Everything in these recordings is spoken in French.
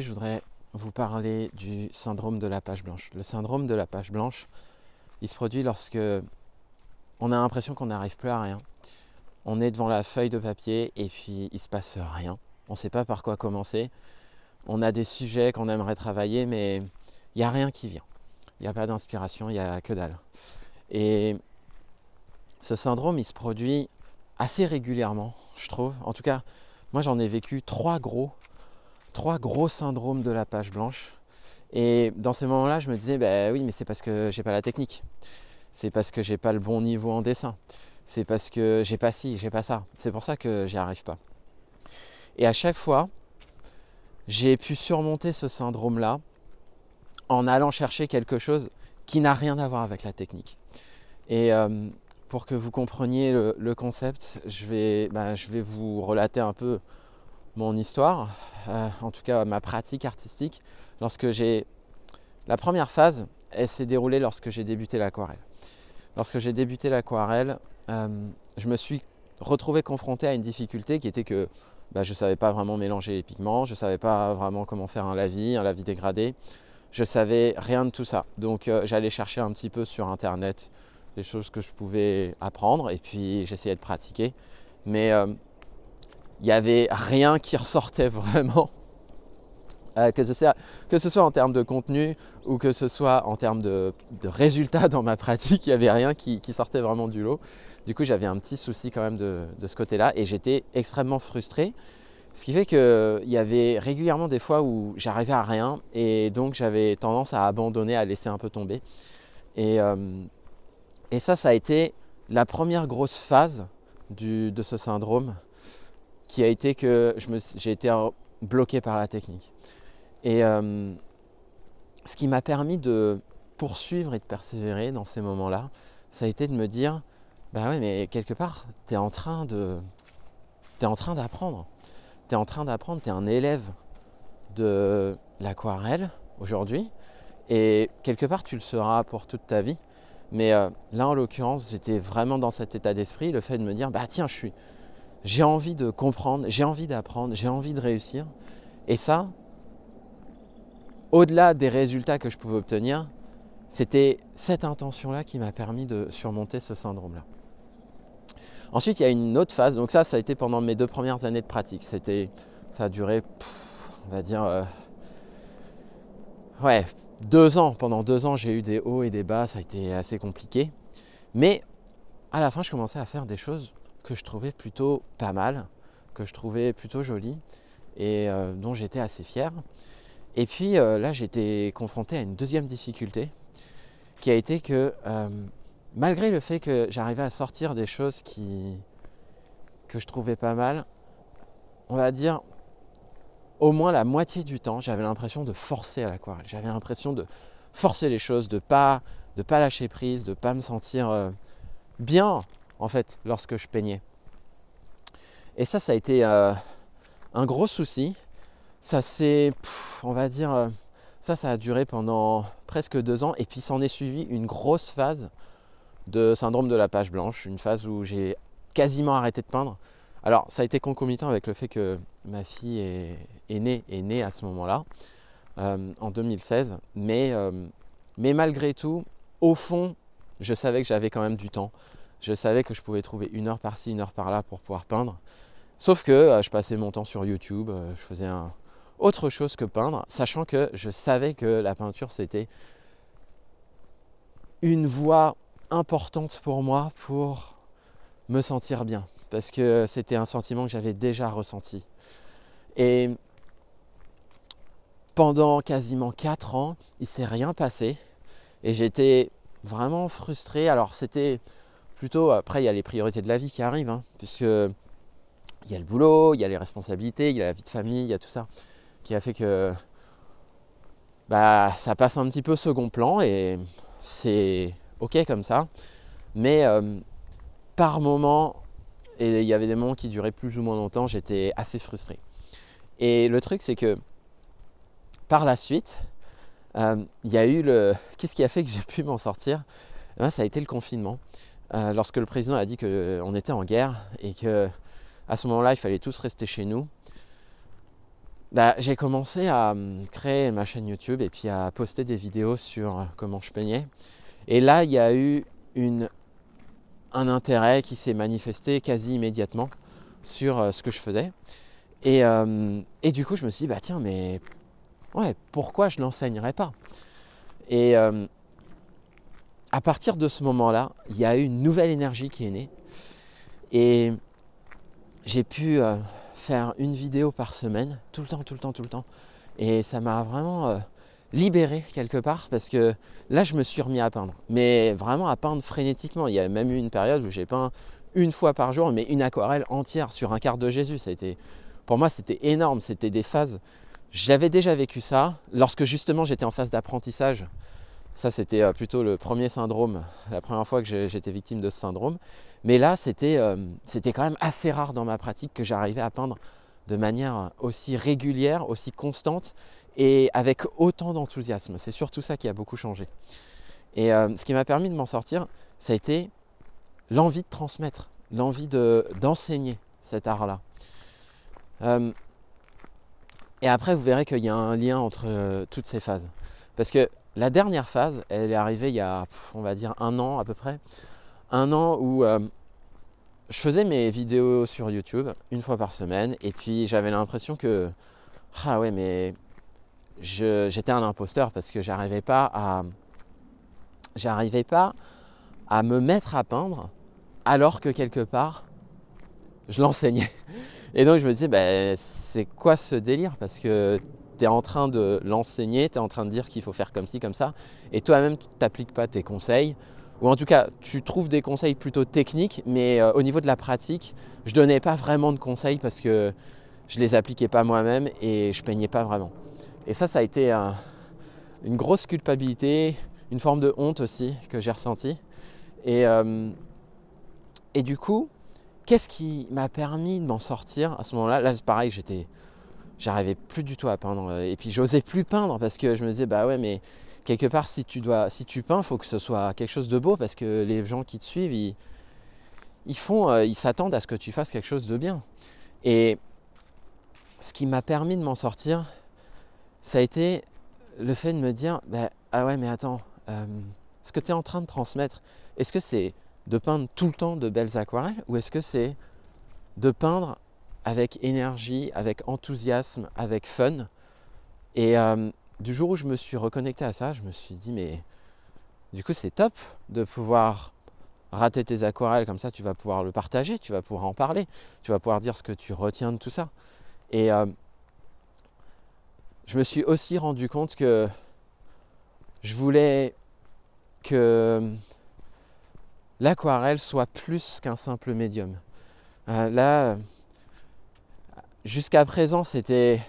Je voudrais vous parler du syndrome de la page blanche. Le syndrome de la page blanche, il se produit lorsque on a l'impression qu'on n'arrive plus à rien. On est devant la feuille de papier et puis il se passe rien. On ne sait pas par quoi commencer. On a des sujets qu'on aimerait travailler, mais il n'y a rien qui vient. Il n'y a pas d'inspiration, il n'y a que dalle. Et ce syndrome, il se produit assez régulièrement, je trouve. En tout cas, moi j'en ai vécu trois gros trois gros syndromes de la page blanche. Et dans ces moments-là, je me disais, bah oui, mais c'est parce que j'ai pas la technique. C'est parce que j'ai pas le bon niveau en dessin. C'est parce que j'ai pas ci, j'ai pas ça. C'est pour ça que j'y arrive pas. Et à chaque fois, j'ai pu surmonter ce syndrome-là en allant chercher quelque chose qui n'a rien à voir avec la technique. Et euh, pour que vous compreniez le, concept, je vais, bah, je vais vous relater un peu mon histoire, euh, en tout cas ma pratique artistique, lorsque j'ai... La première phase, elle s'est déroulée lorsque j'ai débuté l'aquarelle. Lorsque j'ai débuté l'aquarelle, euh, je me suis retrouvé confronté à une difficulté qui était que bah, je ne savais pas vraiment mélanger les pigments, je ne savais pas vraiment comment faire un lavis, un lavis dégradé, je savais rien de tout ça. Donc euh, j'allais chercher un petit peu sur internet les choses que je pouvais apprendre et puis j'essayais de pratiquer. Mais il n'y avait rien qui ressortait vraiment. Euh, que, ce soit, en termes de contenu ou que ce soit en termes de, résultats dans ma pratique, il n'y avait rien qui, sortait vraiment du lot. Du coup, j'avais un petit souci quand même de, ce côté-là et j'étais extrêmement frustré. Ce qui fait qu'il y avait régulièrement des fois où j'arrivais à rien et donc j'avais tendance à abandonner, à laisser un peu tomber. Et, euh, ça, ça a été la première grosse phase de ce syndrome qui a été que j'ai été bloqué par la technique. Et euh, ce qui m'a permis de poursuivre et de persévérer dans ces moments-là, ça a été de me dire, bah ouais, mais quelque part, tu es en train de... Tu es en train d'apprendre. Tu es en train d'apprendre, tu es un élève de l'aquarelle aujourd'hui. Et quelque part, tu le seras pour toute ta vie. Mais euh, là, en l'occurrence, j'étais vraiment dans cet état d'esprit, le fait de me dire, bah tiens, je suis, j'ai envie de comprendre, j'ai envie d'apprendre, j'ai envie de réussir. Et ça, au-delà des résultats que je pouvais obtenir, c'était cette intention-là qui m'a permis de surmonter ce syndrome-là. Ensuite, il y a une autre phase. Donc ça, ça a été pendant mes deux premières années de pratique. Ça a duré, on va dire, euh, ouais, deux ans. Pendant deux ans, j'ai eu des hauts et des bas. Ça a été assez compliqué. Mais à la fin, je commençais à faire des choses je trouvais plutôt pas mal, que je trouvais plutôt joli et euh, dont j'étais assez fier. Et puis euh, là, j'étais confronté à une deuxième difficulté qui a été que euh, malgré le fait que j'arrivais à sortir des choses qui, que je trouvais pas mal, on va dire au moins la moitié du temps, j'avais l'impression de forcer à l'aquarelle. J'avais l'impression de forcer les choses, de pas de pas lâcher prise, de pas me sentir bien en fait lorsque je peignais. Et ça, ça a été euh, un gros souci. Ça s'est, on va dire, euh, ça, ça a duré pendant presque deux ans. Et puis s'en est suivi une grosse phase de syndrome de la page blanche, une phase où j'ai quasiment arrêté de peindre. Alors, ça a été concomitant avec le fait que ma fille est, née, née à ce moment-là, euh, en 2016. Mais, mais malgré tout, au fond, je savais que j'avais quand même du temps je savais que je pouvais trouver une heure par-ci, une heure par-là pour pouvoir peindre. Sauf que euh, je passais mon temps sur YouTube, euh, je faisais autre chose que peindre, sachant que je savais que la peinture c'était une voie importante pour moi pour me sentir bien, parce que c'était un sentiment que j'avais déjà ressenti. Et pendant quasiment 4 ans, il s'est rien passé et j'étais vraiment frustré. Alors c'était plutôt, après, il y a les priorités de la vie qui arrivent, hein, puisque il y a le boulot, il y a les responsabilités, il y a la vie de famille, il y a tout ça, qui a fait que bah, ça passe un petit peu second plan et c'est ok comme ça. Mais euh, par moment, et il y avait des moments qui duraient plus ou moins longtemps, j'étais assez frustré. Et le truc, c'est que par la suite, euh, il y a eu le. Qu'est-ce qui a fait que j'ai pu m'en sortir? Eh ben, Ça a été le confinement. Euh, lorsque le président a dit qu'on euh, était en guerre et que à ce moment-là, il fallait tous rester chez nous. bah, j'ai commencé à hum, créer ma chaîne YouTube et puis à poster des vidéos sur euh, comment je peignais. Et là, il y a eu une, un intérêt qui s'est manifesté quasi immédiatement sur ce que je faisais. Et, hum, et, du coup, je me suis dit, bah tiens, mais ouais, pourquoi je l'enseignerais pas? Hum, à partir de ce moment-là, il y a eu une nouvelle énergie qui est née. Et j'ai pu euh, faire une vidéo par semaine, tout le temps, tout le temps, tout le temps. Et ça m'a vraiment euh, libéré quelque part parce que là, je me suis remis à peindre. Mais vraiment à peindre frénétiquement. Il y a même eu une période où j'ai peint une fois par jour, mais une aquarelle entière sur un quart de Jésus. Ça pour moi, c'était énorme. C'était des phases. J'avais déjà vécu ça lorsque justement j'étais en phase d'apprentissage. Ça, c'était euh, plutôt le premier syndrome, la première fois que j'étais victime de ce syndrome. Mais là, euh, c'était quand même assez rare dans ma pratique que j'arrivais à peindre de manière aussi régulière, aussi constante et avec autant d'enthousiasme. C'est surtout ça qui a beaucoup changé. Et euh, ce qui m'a permis de m'en sortir, ça a été l'envie de transmettre, l'envie d'enseigner cet art-là. Et après, vous verrez qu'il y a un lien entre toutes ces phases. Parce que la dernière phase, elle est arrivée il y a, on va dire, un an à peu près, un an où euh, je faisais mes vidéos sur YouTube une fois par semaine et puis j'avais l'impression que ah ouais mais j'étais un imposteur parce que j'arrivais pas à j'arrivais pas à me mettre à peindre alors que quelque part je l'enseignais. Et donc je me disais bah, c'est quoi ce délire? Parce que tu es en train de l'enseigner, tu es en train de dire qu'il faut faire comme ci, comme ça, et toi-même tu n'appliques pas tes conseils, ou en tout cas tu trouves des conseils plutôt techniques, mais euh, au niveau de la pratique, je donnais pas vraiment de conseils parce que je les appliquais pas moi-même et je peignais pas vraiment. Et ça, ça a été une grosse culpabilité, une forme de honte aussi que j'ai ressenti. Et, euh, et du coup, qu'est-ce qui m'a permis de m'en sortir à ce moment-là? Là, pareil, j'étais, j'arrivais plus du tout à peindre. Et puis, j'osais plus peindre parce que je me disais, bah ouais, mais quelque part, si tu, dois, si tu peins, faut que ce soit quelque chose de beau parce que les gens qui te suivent, ils, font, euh, ils s'attendent à ce que tu fasses quelque chose de bien. Et ce qui m'a permis de m'en sortir, ça a été le fait de me dire bah, Ah ouais, mais attends, euh, ce que tu es en train de transmettre, est-ce que c'est de peindre tout le temps de belles aquarelles ou est-ce que c'est de peindre avec énergie, avec enthousiasme, avec fun et, euh, du jour où je me suis reconnecté à ça, je me suis dit, mais du coup, c'est top de pouvoir rater tes aquarelles comme ça, tu vas pouvoir le partager, tu vas pouvoir en parler, tu vas pouvoir dire ce que tu retiens de tout ça. Et euh, je me suis aussi rendu compte que je voulais que l'aquarelle soit plus qu'un simple médium. Euh, là, jusqu'à présent, c'était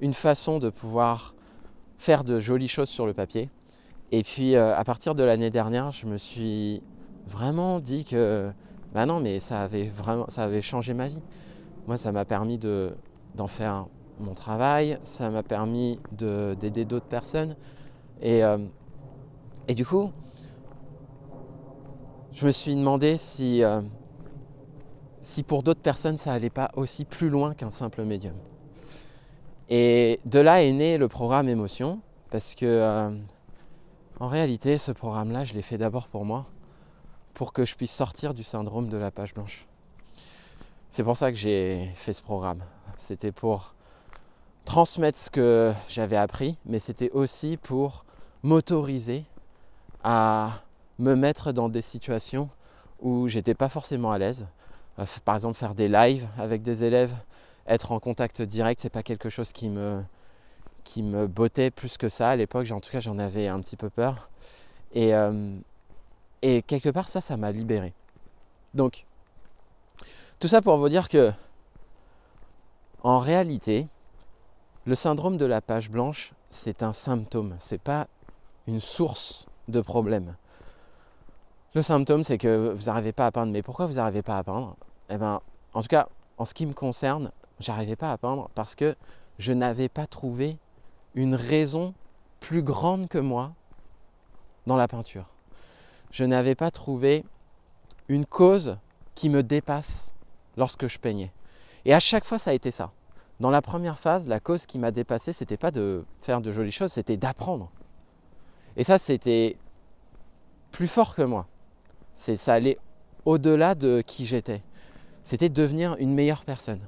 une façon de pouvoir faire de jolies choses sur le papier. Et puis euh, à partir de l'année dernière, je me suis vraiment dit que bah non, mais ça avait vraiment ça avait changé ma vie. Moi, ça m'a permis de, d'en faire mon travail, ça m'a permis d'aider d'autres personnes. Et, euh, et du coup, je me suis demandé si, euh, si pour d'autres personnes ça allait pas aussi plus loin qu'un simple médium. Et de là est né le programme Émotion, parce que euh, en réalité, ce programme-là, je l'ai fait d'abord pour moi, pour que je puisse sortir du syndrome de la page blanche. C'est pour ça que j'ai fait ce programme. C'était pour transmettre ce que j'avais appris, mais c'était aussi pour m'autoriser à me mettre dans des situations où j'étais pas forcément à l'aise. Euh, par exemple, faire des lives avec des élèves, être en contact direct, c'est pas quelque chose qui me, qui me bottait plus que ça à l'époque. En tout cas, j'en avais un petit peu peur. Et, euh, et quelque part, ça, ça m'a libéré. Donc, tout ça pour vous dire que, en réalité, le syndrome de la page blanche, c'est un symptôme, c'est pas une source de problème. Le symptôme, c'est que vous n'arrivez pas à peindre. Mais pourquoi vous n'arrivez pas à peindre? Eh bien, en tout cas, en ce qui me concerne, j'arrivais pas à peindre parce que je n'avais pas trouvé une raison plus grande que moi dans la peinture. Je n'avais pas trouvé une cause qui me dépasse lorsque je peignais. Et à chaque fois, ça a été ça. dans la première phase, la cause qui m'a dépassé, c'était pas de faire de jolies choses, c'était d'apprendre. Et ça, c'était plus fort que moi. C'est ça allait au-delà de qui j'étais. C'était devenir une meilleure personne.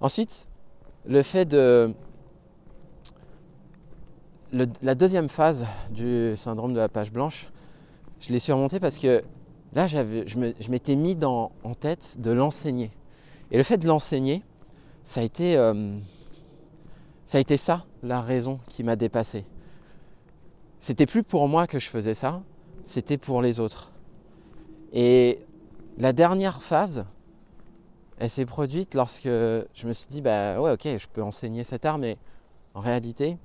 Ensuite, le fait de la deuxième phase du syndrome de la page blanche, je l'ai surmonté parce que là, je m'étais mis dans, en tête de l'enseigner. Et le fait de l'enseigner, ça a été euh, ça a été ça la raison qui m'a dépassé. C'était plus pour moi que je faisais ça, c'était pour les autres. Et la dernière phase, elle s'est produite lorsque je me suis dit bah ouais ok je peux enseigner cet art mais en réalité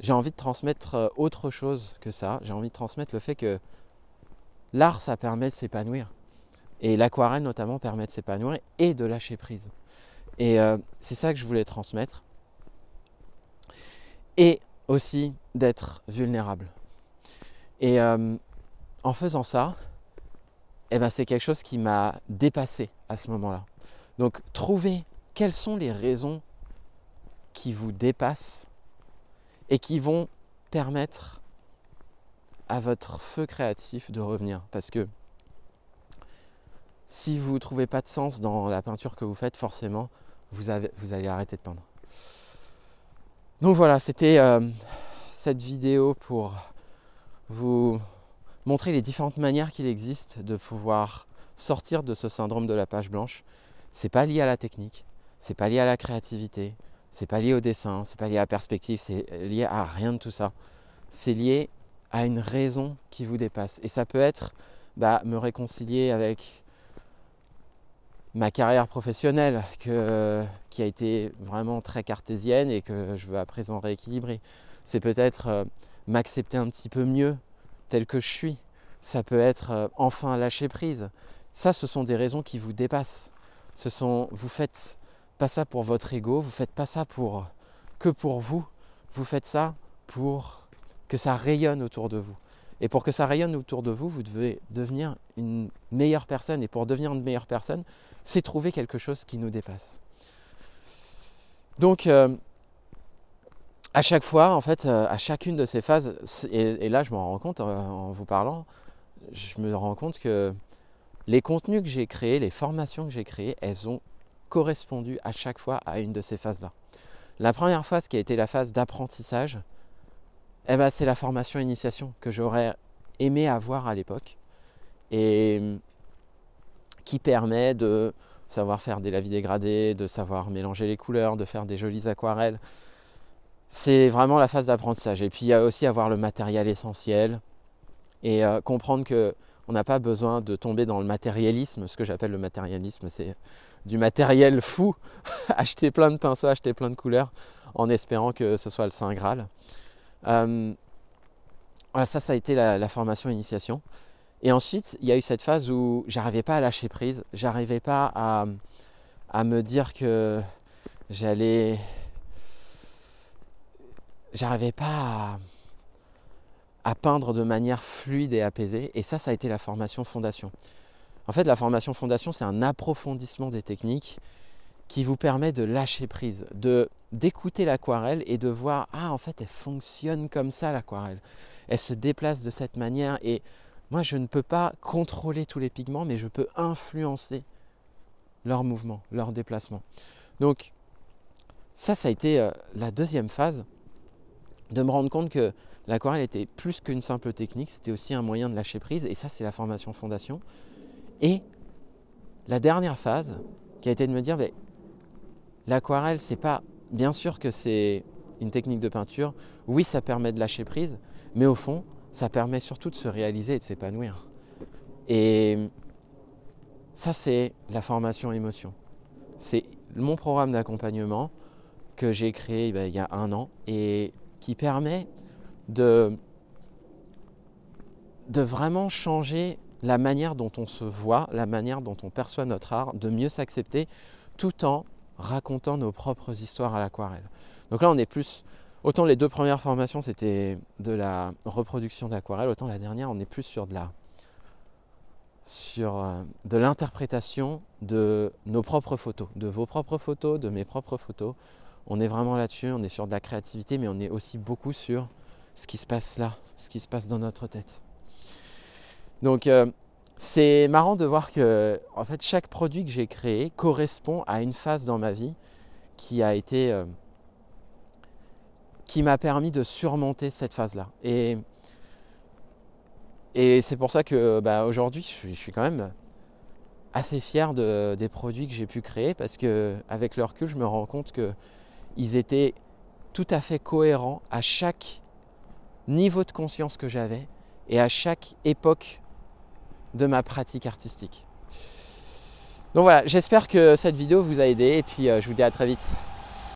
j'ai envie de transmettre euh, autre chose que ça. J'ai envie de transmettre le fait que l'art ça permet de s'épanouir. Et l'aquarelle notamment permet de s'épanouir et de lâcher prise. Et euh, c'est ça que je voulais transmettre. Et aussi d'être vulnérable. Et euh, en faisant ça, eh ben, c'est quelque chose qui m'a dépassé à ce moment-là. Donc trouver quelles sont les raisons qui vous dépassent et qui vont permettre à votre feu créatif de revenir. Parce que si vous ne trouvez pas de sens dans la peinture que vous faites, forcément, vous, allez arrêter de peindre. Donc voilà, c'était euh, cette vidéo pour vous montrer les différentes manières qu'il existe de pouvoir sortir de ce syndrome de la page blanche. C'est pas lié à la technique, c'est pas lié à la créativité, c'est pas lié au dessin, c'est pas lié à la perspective, c'est lié à rien de tout ça. C'est lié à une raison qui vous dépasse. Et ça peut être bah, me réconcilier avec ma carrière professionnelle qui a été vraiment très cartésienne et que je veux à présent rééquilibrer. C'est peut-être euh, m'accepter un petit peu mieux tel que je suis. Ça peut être euh, enfin lâcher prise. Ça, ce sont des raisons qui vous dépassent. Ce sont, vous faites pas ça pour votre ego, vous faites pas ça pour que pour vous. Vous faites ça pour que ça rayonne autour de vous. Et pour que ça rayonne autour de vous, vous devez devenir une meilleure personne. Et pour devenir une meilleure personne, c'est trouver quelque chose qui nous dépasse. Donc, euh, à chaque fois, en fait, euh, à chacune de ces phases, et, là je me rends compte euh, en vous parlant, je me rends compte que les contenus que j'ai créés, les formations que j'ai créées, elles ont correspondu à chaque fois à une de ces phases-là. La première phase qui a été la phase d'apprentissage, eh ben, c'est la formation initiation que j'aurais aimé avoir à l'époque. Et qui permet de savoir faire des lavis dégradés, de savoir mélanger les couleurs, de faire des jolies aquarelles. C'est vraiment la phase d'apprentissage. Et puis il y a aussi avoir le matériel essentiel et euh, comprendre que on n'a pas besoin de tomber dans le matérialisme. Ce que j'appelle le matérialisme, c'est du matériel fou, acheter plein de pinceaux, acheter plein de couleurs, en espérant que ce soit le Saint Graal. Euh, voilà, ça, ça a été la formation initiation. Et ensuite, il y a eu cette phase où j'arrivais pas à lâcher prise, j'arrivais pas à, me dire que j'allais. J'arrivais pas à, peindre de manière fluide et apaisée. Et ça, ça a été la formation fondation. En fait, la formation fondation, c'est un approfondissement des techniques qui vous permet de lâcher prise, de d'écouter l'aquarelle et de voir ah en fait elle fonctionne comme ça l'aquarelle. Elle se déplace de cette manière et moi, je ne peux pas contrôler tous les pigments, mais je peux influencer leur mouvement, leur déplacement. Donc, ça, ça a été euh, la deuxième phase, de me rendre compte que l'aquarelle était plus qu'une simple technique, c'était aussi un moyen de lâcher prise, et ça, c'est la formation fondation. Et la dernière phase, qui a été de me dire, l'aquarelle, c'est pas, bien sûr que c'est une technique de peinture, oui, ça permet de lâcher prise, mais au fond, ça permet surtout de se réaliser et de s'épanouir. Et ça, c'est la formation émotion. C'est mon programme d'accompagnement que j'ai créé ben, il y a un an et qui permet de, de vraiment changer la manière dont on se voit, la manière dont on perçoit notre art, de mieux s'accepter tout en racontant nos propres histoires à l'aquarelle. Donc là, on est plus Autant les deux premières formations c'était de la reproduction d'aquarelle, autant la dernière on est plus sur de la sur euh, de l'interprétation de nos propres photos, de vos propres photos, de mes propres photos. On est vraiment là-dessus, on est sur de la créativité, mais on est aussi beaucoup sur ce qui se passe là, ce qui se passe dans notre tête. Donc euh, c'est marrant de voir que en fait chaque produit que j'ai créé correspond à une phase dans ma vie qui a été euh, qui m'a permis de surmonter cette phase-là. Et, et c'est pour ça que bah, aujourd'hui je, suis quand même assez fier de, des produits que j'ai pu créer parce que avec le recul je me rends compte qu'ils étaient tout à fait cohérents à chaque niveau de conscience que j'avais et à chaque époque de ma pratique artistique. Donc voilà, j'espère que cette vidéo vous a aidé et puis euh, je vous dis à très vite.